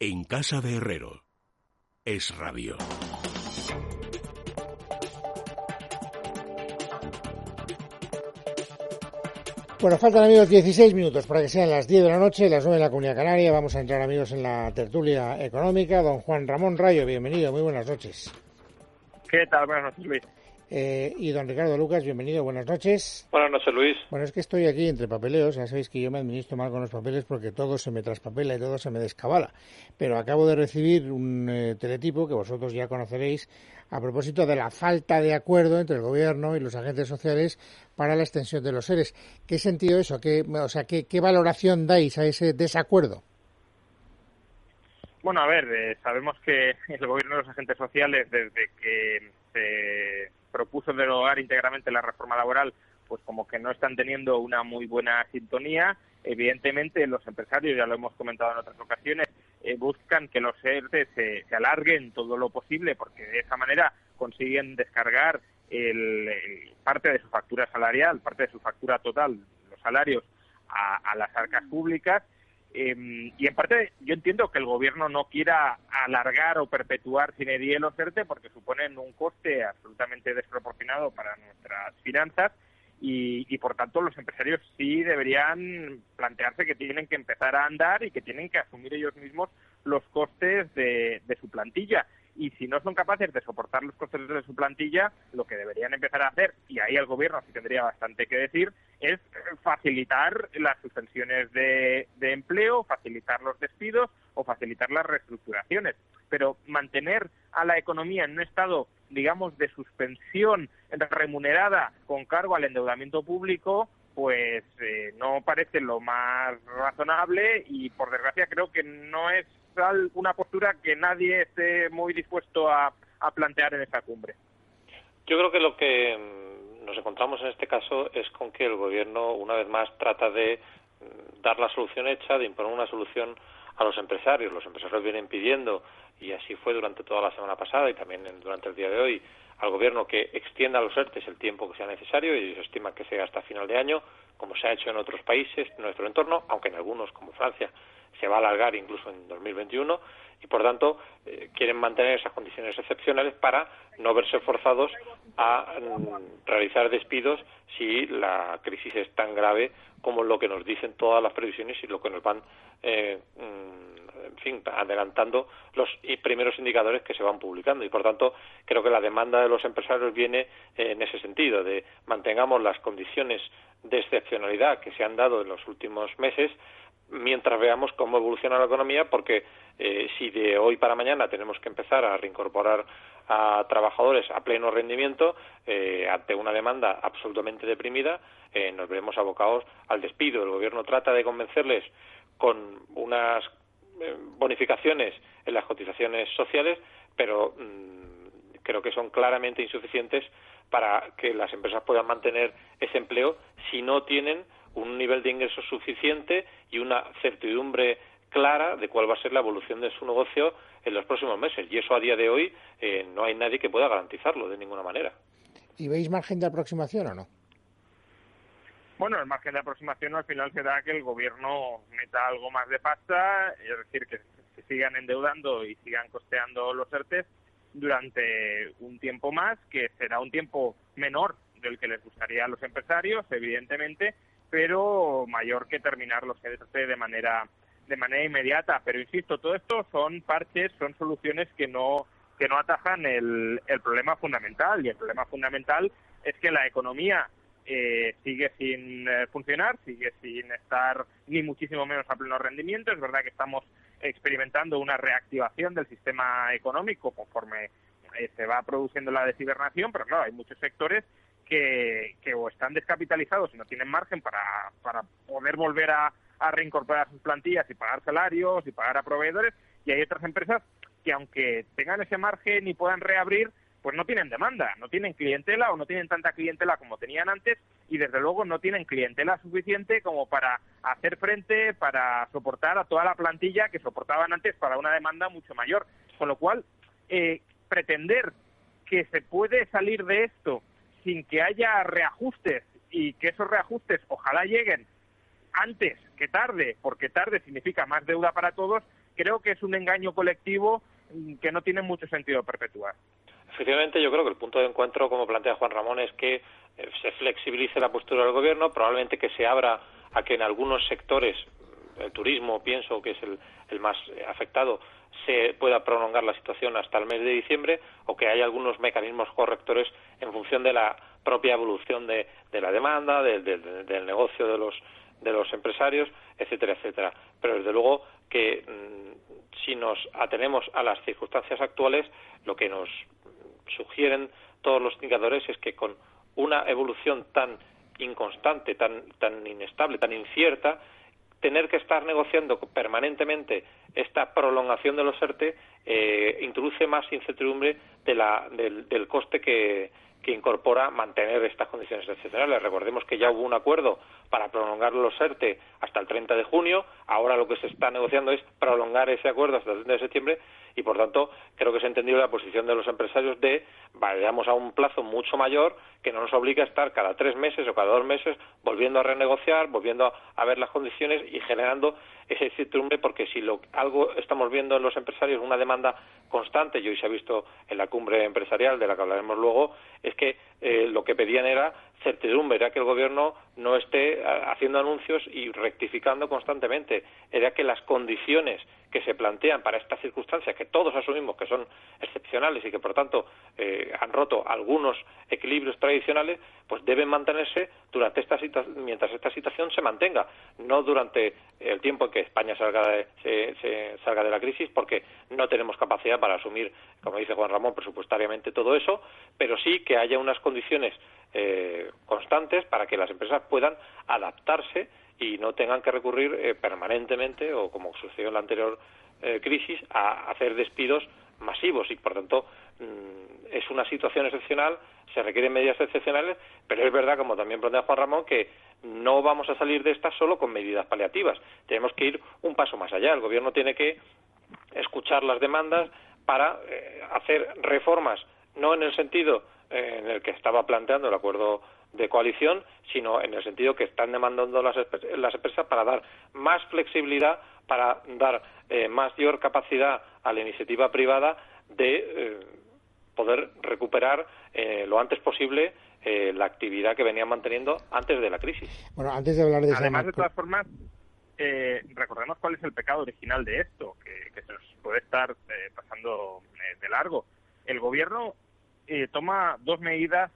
En casa de Herrero. Es radio. Bueno, faltan amigos 16 minutos para que sean las 10 de la noche, las 9 en la Comunidad Canaria. Vamos a entrar amigos en la tertulia económica. Don Juan Ramón Rayo, bienvenido, muy buenas noches. ¿Qué tal? Buenas noches, Luis. Eh, y don Ricardo Lucas, bienvenido, buenas noches. Buenas noches, Luis. Bueno, es que estoy aquí entre papeleos, ya sabéis que yo me administro mal con los papeles porque todo se me traspapela y todo se me descabala. Pero acabo de recibir un eh, teletipo que vosotros ya conoceréis a propósito de la falta de acuerdo entre el gobierno y los agentes sociales para la extensión de los seres. ¿Qué sentido eso? ¿Qué, o sea, ¿qué, valoración dais a ese desacuerdo? Bueno, a ver, eh, sabemos que el gobierno y los agentes sociales, desde que se propuso derogar íntegramente la reforma laboral, pues como que no están teniendo una muy buena sintonía. Evidentemente, los empresarios, ya lo hemos comentado en otras ocasiones, eh, buscan que los ERTE se, alarguen todo lo posible porque de esa manera consiguen descargar el, parte de su factura salarial, parte de su factura total, los salarios, a las arcas públicas Em, y en parte yo entiendo que el gobierno no quiera alargar o perpetuar sin edie los ERTE porque suponen un coste absolutamente desproporcionado para nuestras finanzas y, y, por tanto los empresarios sí deberían plantearse que tienen que empezar a andar y que tienen que asumir ellos mismos los costes de su plantilla y si no son capaces de soportar los costes de su plantilla, lo que deberían empezar a hacer, y ahí el gobierno sí tendría bastante que decir, es facilitar las suspensiones de, empleo, facilitar los despidos o facilitar las reestructuraciones. Pero mantener a la economía en un estado, digamos, de suspensión remunerada con cargo al endeudamiento público, pues eh, no parece lo más razonable y por desgracia creo que no es una postura que nadie esté muy dispuesto a, plantear en esta cumbre. Yo creo que lo que mm, nos encontramos en este caso es con que el gobierno una vez más trata de mm, dar la solución hecha, de imponer una solución a los empresarios. Los empresarios vienen pidiendo, y así fue durante toda la semana pasada y también durante el día de hoy, al gobierno que extienda los ERTES el tiempo que sea necesario y ellos estiman que sea hasta final de año, como se ha hecho en otros países de nuestro entorno, aunque en algunos, como Francia, se va a alargar incluso en 2021 y por tanto eh, quieren mantener esas condiciones excepcionales para no verse forzados a mm, realizar despidos si la crisis es tan grave como lo que nos dicen todas las previsiones y lo que nos van eh, mm, en fin, adelantando los primeros indicadores que se van publicando. Y, por tanto, creo que la demanda de los empresarios viene eh, en ese sentido, de mantengamos las condiciones de excepcionalidad que se han dado en los últimos meses, mientras veamos cómo evoluciona la economía, porque eh, si de hoy para mañana tenemos que empezar a reincorporar a trabajadores a pleno rendimiento eh, ante una demanda absolutamente deprimida, eh, nos veremos abocados al despido. El Gobierno trata de convencerles con unas bonificaciones en las cotizaciones sociales, pero mm, creo que son claramente insuficientes para que las empresas puedan mantener ese empleo si no tienen un nivel de ingresos suficiente y una certidumbre clara de cuál va a ser la evolución de su negocio en los próximos meses. Y eso a día de hoy eh, no hay nadie que pueda garantizarlo de ninguna manera. ¿Y veis margen de aproximación o no? Bueno, el margen de aproximación al final será que el gobierno meta algo más de pasta, es decir, que, que sigan endeudando y sigan costeando los ERTES durante un tiempo más, que será un tiempo menor del que les gustaría a los empresarios, evidentemente, pero mayor que terminar los ERTE de manera de manera inmediata. Pero insisto, todo esto son parches, son soluciones que no que no atajan el, el problema fundamental y el problema fundamental es que la economía eh, sigue sin eh, funcionar, sigue sin estar ni muchísimo menos a pleno rendimiento. Es verdad que estamos experimentando una reactivación del sistema económico conforme eh, se va produciendo la deshibernación, pero claro, hay muchos sectores que, o están descapitalizados y no tienen margen para, para poder volver a, reincorporar sus plantillas y pagar salarios y pagar a proveedores, y hay otras empresas que aunque tengan ese margen y puedan reabrir, pues no tienen demanda, no tienen clientela o no tienen tanta clientela como tenían antes y desde luego no tienen clientela suficiente como para hacer frente, para soportar a toda la plantilla que soportaban antes para una demanda mucho mayor. Con lo cual, eh, pretender que se puede salir de esto sin que haya reajustes y que esos reajustes ojalá lleguen antes que tarde, porque tarde significa más deuda para todos, creo que es un engaño colectivo mm, que no tiene mucho sentido perpetuar. Efectivamente, yo creo que el punto de encuentro, como plantea Juan Ramón, es que eh, se flexibilice la postura del gobierno, probablemente que se abra a que en algunos sectores, el turismo, pienso que es el, más afectado, se pueda prolongar la situación hasta el mes de diciembre o que haya algunos mecanismos correctores en función de la propia evolución de, la demanda, del negocio de los, de los empresarios, etcétera, etcétera. Pero desde luego que mm, si nos atenemos a las circunstancias actuales, lo que nos sugieren todos los indicadores es que con una evolución tan inconstante, tan, tan inestable, tan incierta, tener que estar negociando permanentemente esta prolongación de los ERTE eh, introduce más incertidumbre de la, del, coste que, que incorpora mantener estas condiciones excepcionales. Recordemos que ya hubo un acuerdo para prolongar los ERTE hasta el 30 de junio, ahora lo que se está negociando es prolongar ese acuerdo hasta el 30 de septiembre y, por tanto, creo que se ha entendido la posición de los empresarios de vayamos a un plazo mucho mayor que no nos obliga a estar cada tres meses o cada dos meses volviendo a renegociar, volviendo a, ver las condiciones y generando ese incertidumbre porque si lo, algo estamos viendo en los empresarios una demanda constante y hoy se ha visto en la cumbre empresarial de la que hablaremos luego es que eh, lo que pedían era certidumbre, era que el gobierno no esté haciendo anuncios y rectificando constantemente, era que las condiciones que se plantean para estas circunstancias, que todos asumimos que son excepcionales y que, por tanto, eh, han roto algunos equilibrios tradicionales, pues deben mantenerse durante esta mientras esta situación se mantenga, no durante el tiempo en que España salga de, se, salga de la crisis, porque no tenemos capacidad para asumir, como dice Juan Ramón, presupuestariamente todo eso, pero sí que haya unas condiciones eh, constantes para que las empresas puedan adaptarse y no tengan que recurrir eh, permanentemente o como sucedió en la anterior eh, crisis a hacer despidos masivos. Y por tanto mm, es una situación excepcional se requieren medidas excepcionales pero es verdad como también plantea Juan Ramón que no vamos a salir de esta solo con medidas paliativas. Tenemos que ir un paso más allá. El gobierno tiene que escuchar las demandas para eh, hacer reformas no en el sentido en el que estaba planteando el acuerdo de coalición, sino en el sentido que están demandando las, las empresas para dar más flexibilidad, para dar eh, mayor capacidad a la iniciativa privada de eh, poder recuperar eh, lo antes posible la actividad que venían manteniendo antes de la crisis. Bueno, antes de hablar de Además, de todas formas, recordemos cuál es el pecado original de esto, que, que se nos puede estar pasando de largo. El gobierno toma dos medidas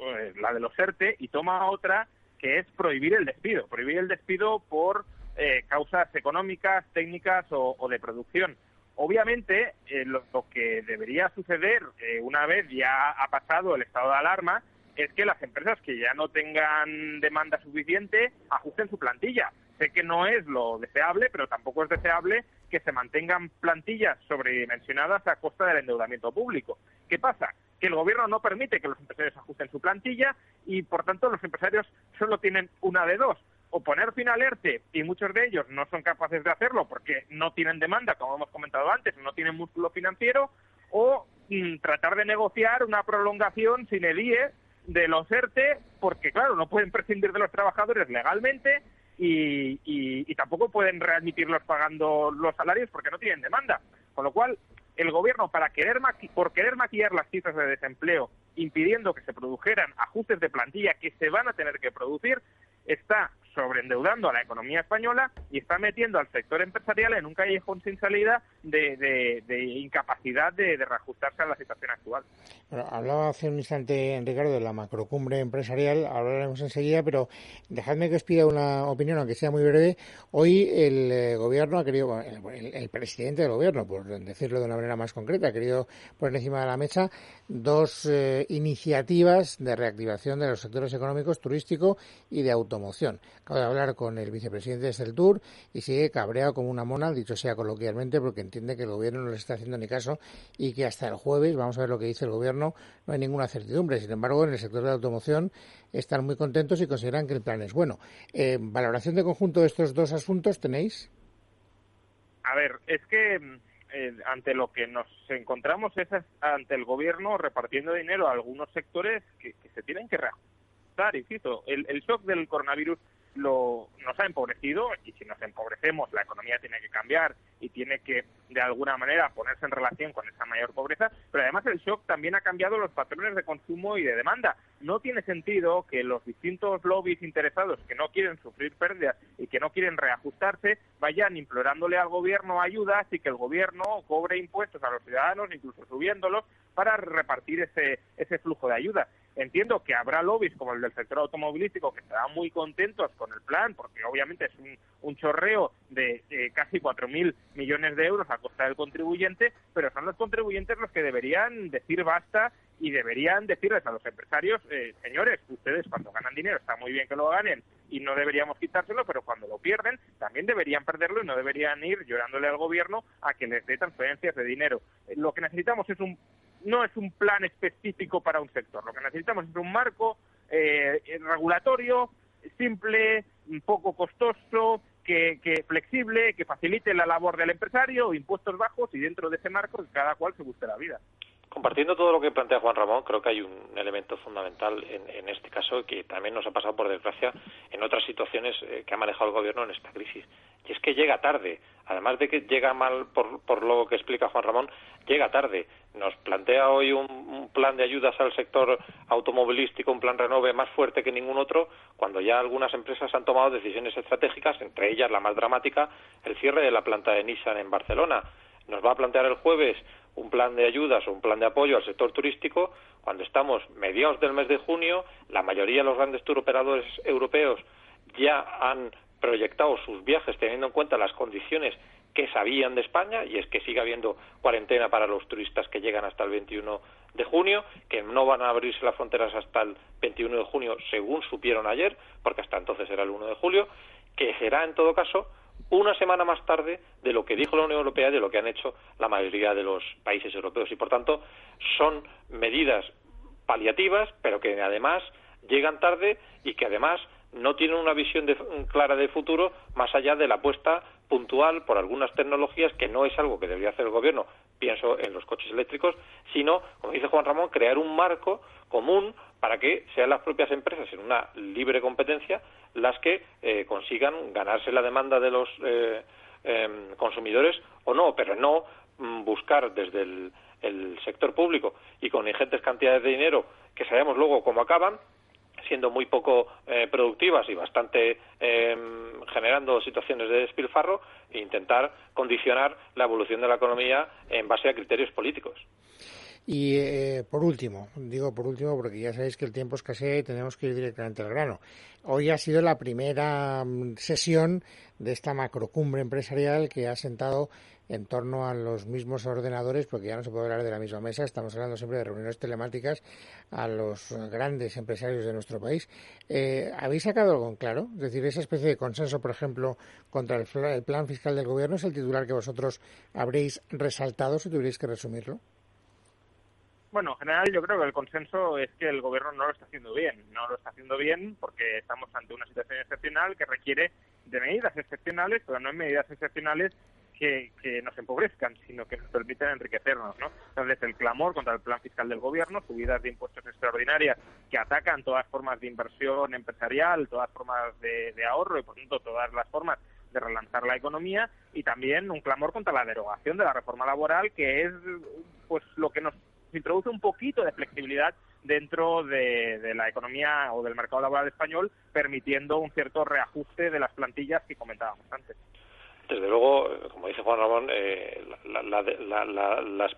eh, la de los ERTE, y toma otra que es prohibir el despido, prohibir el despido por eh, causas económicas, técnicas o, de producción. Obviamente, eh, lo, que debería suceder una vez ya ha pasado el estado de alarma es que las empresas que ya no tengan demanda suficiente ajusten su plantilla. Sé que no es lo deseable, pero tampoco es deseable que se mantengan plantillas sobredimensionadas a costa del endeudamiento público. ¿Qué pasa? que el gobierno no permite que los empresarios ajusten su plantilla y, por tanto, los empresarios solo tienen una de dos. O poner fin al ERTE, y muchos de ellos no son capaces de hacerlo porque no tienen demanda, como hemos comentado antes, no tienen músculo financiero, o mm, tratar de negociar una prolongación sin el IE de los ERTE, porque, claro, no pueden prescindir de los trabajadores legalmente y, y tampoco pueden readmitirlos pagando los salarios porque no tienen demanda. Con lo cual, el gobierno, para querer por querer maquillar las cifras de desempleo, impidiendo que se produjeran ajustes de plantilla que se van a tener que producir, está sobreendeudando a la economía española y está metiendo al sector empresarial en un callejón sin salida de, incapacidad de, reajustarse a la situación actual. Bueno, hablaba hace un instante, Ricardo, de la macrocumbre empresarial, hablaremos enseguida, pero dejadme que os pida una opinión, aunque sea muy breve. Hoy el eh, gobierno ha querido, el, presidente del gobierno, por decirlo de una manera más concreta, ha querido poner encima de la mesa dos eh, iniciativas de reactivación de los sectores económicos, turístico y de automoción. Acabo de hablar con el vicepresidente de Celtur y sigue cabreado como una mona, dicho sea coloquialmente, porque entiende que el gobierno no le está haciendo ni caso y que hasta el jueves, vamos a ver lo que dice el gobierno, no hay ninguna certidumbre. Sin embargo, en el sector de la automoción están muy contentos y consideran que el plan es bueno. Eh, ¿Valoración de conjunto de estos dos asuntos tenéis? A ver, es que eh, ante lo que nos encontramos es ante el gobierno repartiendo dinero a algunos sectores que, se tienen que reajustar. Insisto, el, el shock del coronavirus lo, nos ha empobrecido y si nos empobrecemos la economía tiene que cambiar y tiene que de alguna manera ponerse en relación con esa mayor pobreza, pero además el shock también ha cambiado los patrones de consumo y de demanda. No tiene sentido que los distintos lobbies interesados que no quieren sufrir pérdidas y que no quieren reajustarse vayan implorándole al gobierno ayudas y que el gobierno cobre impuestos a los ciudadanos, incluso subiéndolos, para repartir ese, ese flujo de ayuda. Entiendo que habrá lobbies como el del sector automovilístico que estarán muy contentos con el plan, porque obviamente es un, chorreo de casi 4.000 millones de euros a costa del contribuyente, pero son los contribuyentes los que deberían decir basta y deberían decirles a los empresarios, eh, señores, ustedes cuando ganan dinero está muy bien que lo ganen y no deberíamos quitárselo, pero cuando lo pierden también deberían perderlo y no deberían ir llorándole al gobierno a que les dé transferencias de dinero. Eh, lo que necesitamos es un no es un plan específico para un sector. Lo que necesitamos es un marco eh, regulatorio simple, poco costoso, que, que, flexible, que facilite la labor del empresario, impuestos bajos y dentro de ese marco cada cual se guste la vida. Compartiendo todo lo que plantea Juan Ramón, creo que hay un elemento fundamental en, este caso que también nos ha pasado, por desgracia, en otras situaciones eh, que ha manejado el Gobierno en esta crisis. Y es que llega tarde. Además de que llega mal por, por lo que explica Juan Ramón, llega tarde. Nos plantea hoy un, plan de ayudas al sector automovilístico, un plan renove más fuerte que ningún otro, cuando ya algunas empresas han tomado decisiones estratégicas, entre ellas la más dramática, el cierre de la planta de Nissan en Barcelona. Nos va a plantear el jueves un plan de ayudas o un plan de apoyo al sector turístico cuando estamos mediados del mes de junio, la mayoría de los grandes turoperadores europeos ya han proyectado sus viajes teniendo en cuenta las condiciones que sabían de España y es que sigue habiendo cuarentena para los turistas que llegan hasta el 21 de junio, que no van a abrirse las fronteras hasta el 21 de junio según supieron ayer, porque hasta entonces era el 1 de julio, que será en todo caso una semana más tarde de lo que dijo la Unión Europea y de lo que han hecho la mayoría de los países europeos. Y, por tanto, son medidas paliativas, pero que además llegan tarde y que además no tienen una visión clara de futuro más allá de la apuesta puntual por algunas tecnologías que no es algo que debería hacer el gobierno, pienso en los coches eléctricos, sino, como dice Juan Ramón, crear un marco común para que sean las propias empresas en una libre competencia las que eh, consigan ganarse la demanda de los eh, em, consumidores o no, pero no mm, buscar desde el, sector público y con ingentes cantidades de dinero que sabemos luego cómo acaban, siendo muy poco eh, productivas y bastante em, generando situaciones de despilfarro e intentar condicionar la evolución de la economía en base a criterios políticos. Y eh, por último, digo por último porque ya sabéis que el tiempo escasea y tenemos que ir directamente al grano. Hoy ha sido la primera mm, sesión de esta macrocumbre empresarial que ha sentado en torno a los mismos ordenadores, porque ya no se puede hablar de la misma mesa, estamos hablando siempre de reuniones telemáticas a los grandes empresarios de nuestro país. Eh, ¿Habéis sacado algo en claro? Es decir, esa especie de consenso, por ejemplo, contra el, el plan fiscal del gobierno es el titular que vosotros habréis resaltado si tuvierais que resumirlo. Bueno, en general yo creo que el consenso es que el gobierno no lo está haciendo bien. No lo está haciendo bien porque estamos ante una situación excepcional que requiere de medidas excepcionales, pero no en medidas excepcionales que, que, nos empobrezcan, sino que nos permiten enriquecernos, ¿no? Entonces, el clamor contra el plan fiscal del gobierno, subidas de impuestos extraordinarias que atacan todas formas de inversión empresarial, todas formas de, de ahorro y, por tanto, todas las formas de relanzar la economía y también un clamor contra la derogación de la reforma laboral, que es pues lo que nos introduce un poquito de flexibilidad dentro de, la economía o del mercado laboral español, permitiendo un cierto reajuste de las plantillas que comentábamos antes. Desde luego, como dice Juan Ramón, eh, las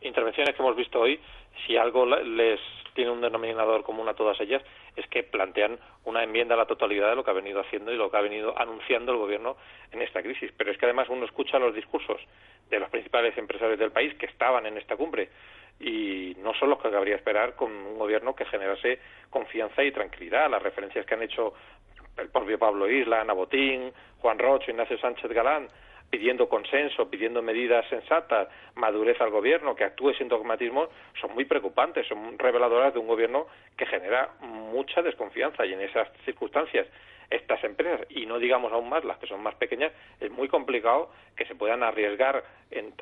intervenciones que hemos visto hoy, si algo les tiene un denominador común a todas ellas, es que plantean una enmienda a la totalidad de lo que ha venido haciendo y lo que ha venido anunciando el gobierno en esta crisis. Pero es que además uno escucha los discursos de los principales empresarios del país que estaban en esta cumbre y no son los que cabría esperar con un gobierno que generase confianza y tranquilidad. Las referencias que han hecho el propio Pablo Isla, Ana Botín, Juan Rocho, Ignacio Sánchez Galán, pidiendo consenso, pidiendo medidas sensatas, madurez al gobierno, que actúe sin dogmatismo, son muy preocupantes, son reveladoras de un gobierno que genera mucha desconfianza y en esas circunstancias estas empresas, y no digamos aún más las que son más pequeñas, es muy complicado que se puedan arriesgar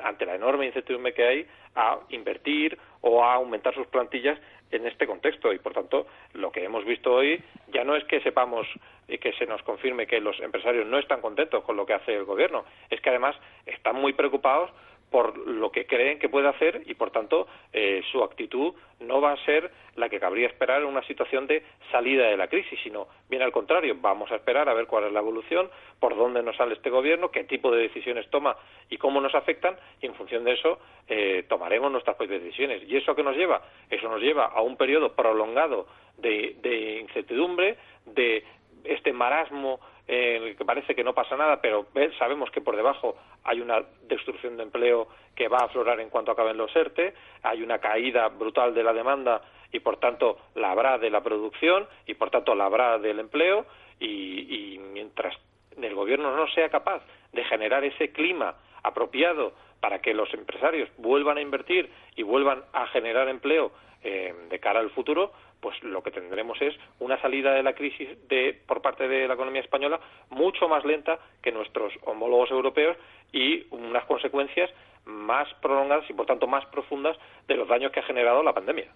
ante la enorme incertidumbre que hay a invertir o a aumentar sus plantillas en este contexto. Y por tanto lo que hemos visto hoy ya no es que sepamos y que se nos confirme que los empresarios no están contentos con lo que hace el gobierno, es que además están muy preocupados por lo que creen que puede hacer y, por tanto, eh, su actitud no va a ser la que cabría esperar en una situación de salida de la crisis, sino bien al contrario, vamos a esperar a ver cuál es la evolución, por dónde nos sale este gobierno, qué tipo de decisiones toma y cómo nos afectan, y en función de eso eh, tomaremos nuestras propias decisiones. ¿Y eso qué nos lleva? Eso nos lleva a un periodo prolongado de, de incertidumbre, de este marasmo en que parece que no pasa nada, pero sabemos que por debajo hay una destrucción de empleo que va a aflorar en cuanto acaben los ERTE, hay una caída brutal de la demanda y por tanto la habrá de la producción y por tanto la habrá del empleo y mientras el gobierno no sea capaz de generar ese clima apropiado para que los empresarios vuelvan a invertir y vuelvan a generar empleo eh, de cara al futuro, pues lo que tendremos es una salida de la crisis de, por parte de la economía española mucho más lenta que nuestros homólogos europeos y unas consecuencias más prolongadas y por tanto más profundas de los daños que ha generado la pandemia.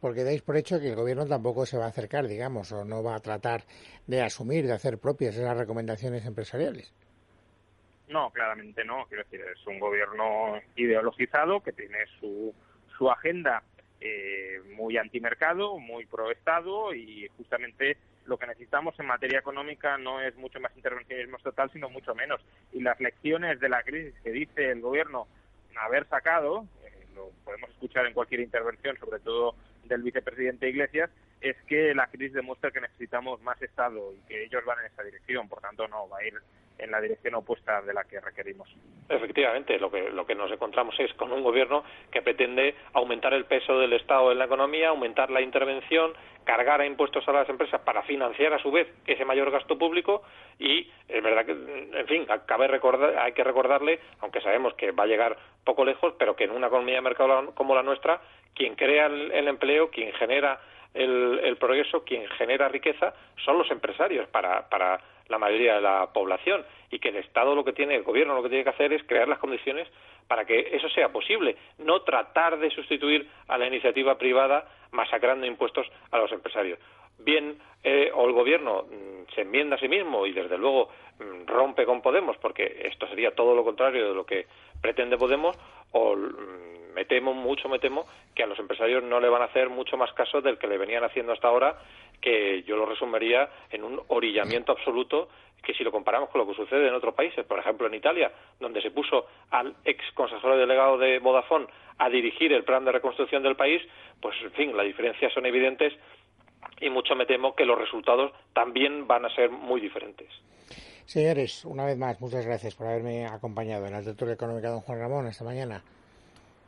Porque dais por hecho que el gobierno tampoco se va a acercar, digamos, o no va a tratar de asumir, de hacer propias esas recomendaciones empresariales. No, claramente no. Quiero decir, es un gobierno ideologizado que tiene su, su agenda eh, muy antimercado, muy pro Estado y justamente lo que necesitamos en materia económica no es mucho más intervencionismo total, sino mucho menos. Y las lecciones de la crisis que dice el gobierno haber sacado, eh, lo podemos escuchar en cualquier intervención, sobre todo del vicepresidente Iglesias, es que la crisis demuestra que necesitamos más Estado y que ellos van en esa dirección. Por tanto, no va a ir en la dirección opuesta de la que requerimos. Efectivamente, lo que, lo que nos encontramos es con un gobierno que pretende aumentar el peso del Estado en la economía, aumentar la intervención, cargar a impuestos a las empresas para financiar a su vez ese mayor gasto público y es verdad que, en fin, cabe recordar, hay que recordarle, aunque sabemos que va a llegar poco lejos, pero que en una economía de mercado como la nuestra, quien crea el, empleo, quien genera el, el progreso, quien genera riqueza, son los empresarios para, para la mayoría de la población y que el Estado lo que tiene, el gobierno lo que tiene que hacer es crear las condiciones para que eso sea posible, no tratar de sustituir a la iniciativa privada masacrando impuestos a los empresarios. Bien, eh, o el gobierno mm, se enmienda a sí mismo y desde luego mm, rompe con Podemos, porque esto sería todo lo contrario de lo que pretende Podemos, o mm, me temo, mucho me temo, que a los empresarios no le van a hacer mucho más caso del que le venían haciendo hasta ahora que yo lo resumiría en un orillamiento absoluto que si lo comparamos con lo que sucede en otros países, por ejemplo en Italia, donde se puso al ex consejero delegado de Vodafone a dirigir el plan de reconstrucción del país, pues en fin, las diferencias son evidentes y mucho me temo que los resultados también van a ser muy diferentes. Señores, una vez más, muchas gracias por haberme acompañado en la tertulia económica don Juan Ramón esta mañana.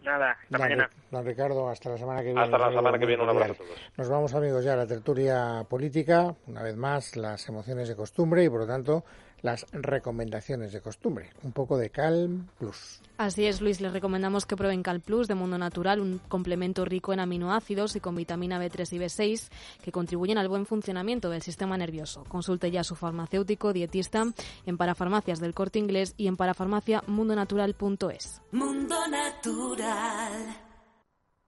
Nada, hasta mañana. Don Ricardo, hasta la semana que viene. Hasta la semana que viene, un abrazo a todos. Nos vamos, amigos, ya a la tertulia política. Una vez más, las emociones de costumbre y, por lo tanto, las recomendaciones de costumbre. Un poco de Calm Plus. Así es, Luis. Les recomendamos que prueben Calm Plus de Mundo Natural, un complemento rico en aminoácidos y con vitamina B3 y B6 que contribuyen al buen funcionamiento del sistema nervioso. Consulte ya a su farmacéutico dietista en parafarmacias del corte inglés y en parafarmaciamundonatural.es. Mundo Natural.